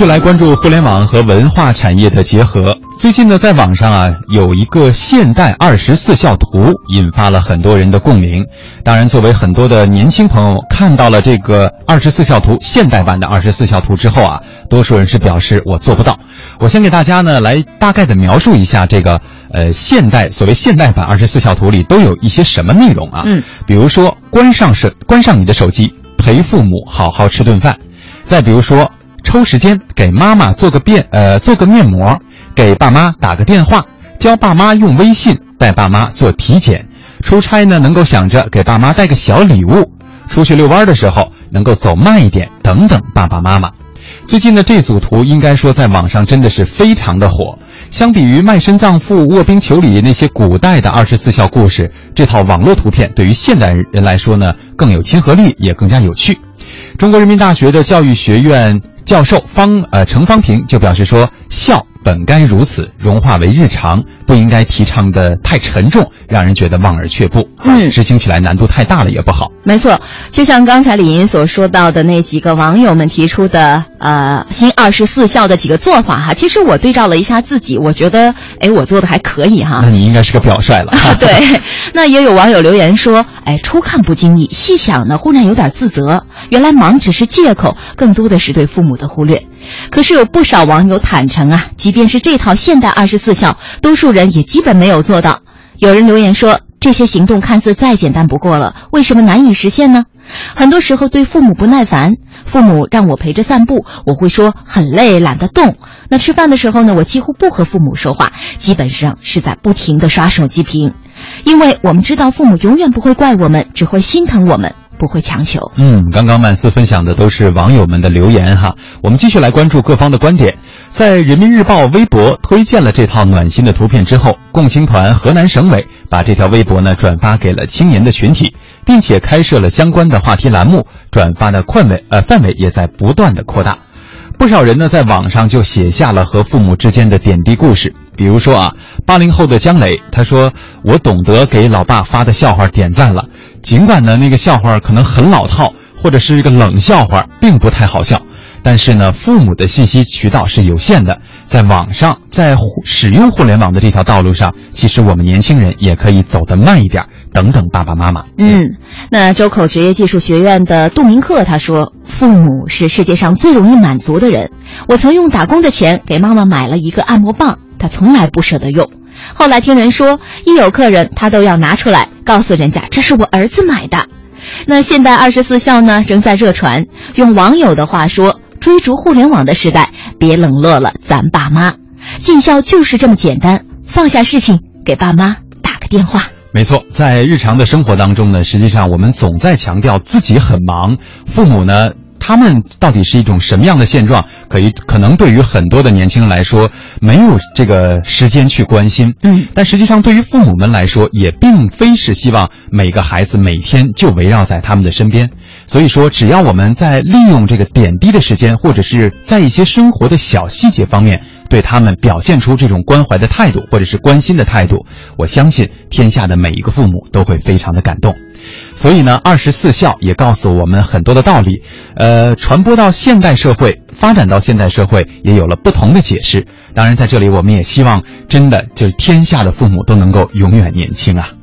续来关注互联网和文化产业的结合。最近呢，在网上啊有一个现代二十四孝图，引发了很多人的共鸣。当然，作为很多的年轻朋友看到了这个二十四孝图现代版的二十四孝图之后啊，多数人是表示我做不到。我先给大家呢来大概的描述一下这个呃现代所谓现代版二十四孝图里都有一些什么内容啊？嗯，比如说关上手关上你的手机，陪父母好好吃顿饭；再比如说抽时间给妈妈做个面呃做个面膜，给爸妈打个电话，教爸妈用微信，带爸妈做体检；出差呢能够想着给爸妈带个小礼物；出去遛弯的时候能够走慢一点，等等爸爸妈妈。最近的这组图应该说在网上真的是非常的火。相比于卖身葬父、卧冰求鲤那些古代的二十四孝故事，这套网络图片对于现代人来说呢更有亲和力，也更加有趣。中国人民大学的教育学院教授方呃程方平就表示说，孝本该如此，融化为日常，不应该提倡的太沉重，让人觉得望而却步。嗯执行起来难度太大了也不好。没错，就像刚才李莹所说到的那几个网友们提出的，呃，新二十四孝的几个做法哈，其实我对照了一下自己，我觉得，哎，我做的还可以哈。那你应该是个表率了。对，那也有网友留言说，哎，初看不经意，细想呢，忽然有点自责。原来忙只是借口，更多的是对父母的忽略。可是有不少网友坦诚啊，即便是这套现代二十四孝，多数人也基本没有做到。有人留言说，这些行动看似再简单不过了，为什么难以实现呢？很多时候对父母不耐烦，父母让我陪着散步，我会说很累，懒得动。那吃饭的时候呢，我几乎不和父母说话，基本上是在不停的刷手机屏，因为我们知道父母永远不会怪我们，只会心疼我们，不会强求。嗯，刚刚曼斯分享的都是网友们的留言哈，我们继续来关注各方的观点。在人民日报微博推荐了这套暖心的图片之后，共青团河南省委把这条微博呢转发给了青年的群体，并且开设了相关的话题栏目，转发的范围呃范围也在不断的扩大。不少人呢在网上就写下了和父母之间的点滴故事，比如说啊，八零后的姜磊，他说：“我懂得给老爸发的笑话点赞了，尽管呢那个笑话可能很老套，或者是一个冷笑话，并不太好笑。”但是呢，父母的信息渠道是有限的，在网上，在互使用互联网的这条道路上，其实我们年轻人也可以走得慢一点。等等，爸爸妈妈。嗯，那周口职业技术学院的杜明克他说：“父母是世界上最容易满足的人。我曾用打工的钱给妈妈买了一个按摩棒，她从来不舍得用。后来听人说，一有客人，她都要拿出来告诉人家这是我儿子买的。那现代二十四孝呢，仍在热传。用网友的话说。”追逐互联网的时代，别冷落了咱爸妈。尽孝就是这么简单，放下事情，给爸妈打个电话。没错，在日常的生活当中呢，实际上我们总在强调自己很忙，父母呢，他们到底是一种什么样的现状？可以可能对于很多的年轻人来说，没有这个时间去关心。嗯，但实际上对于父母们来说，也并非是希望每个孩子每天就围绕在他们的身边。所以说，只要我们在利用这个点滴的时间，或者是在一些生活的小细节方面，对他们表现出这种关怀的态度，或者是关心的态度，我相信天下的每一个父母都会非常的感动。所以呢，二十四孝也告诉我们很多的道理，呃，传播到现代社会，发展到现代社会，也有了不同的解释。当然，在这里我们也希望，真的就是天下的父母都能够永远年轻啊。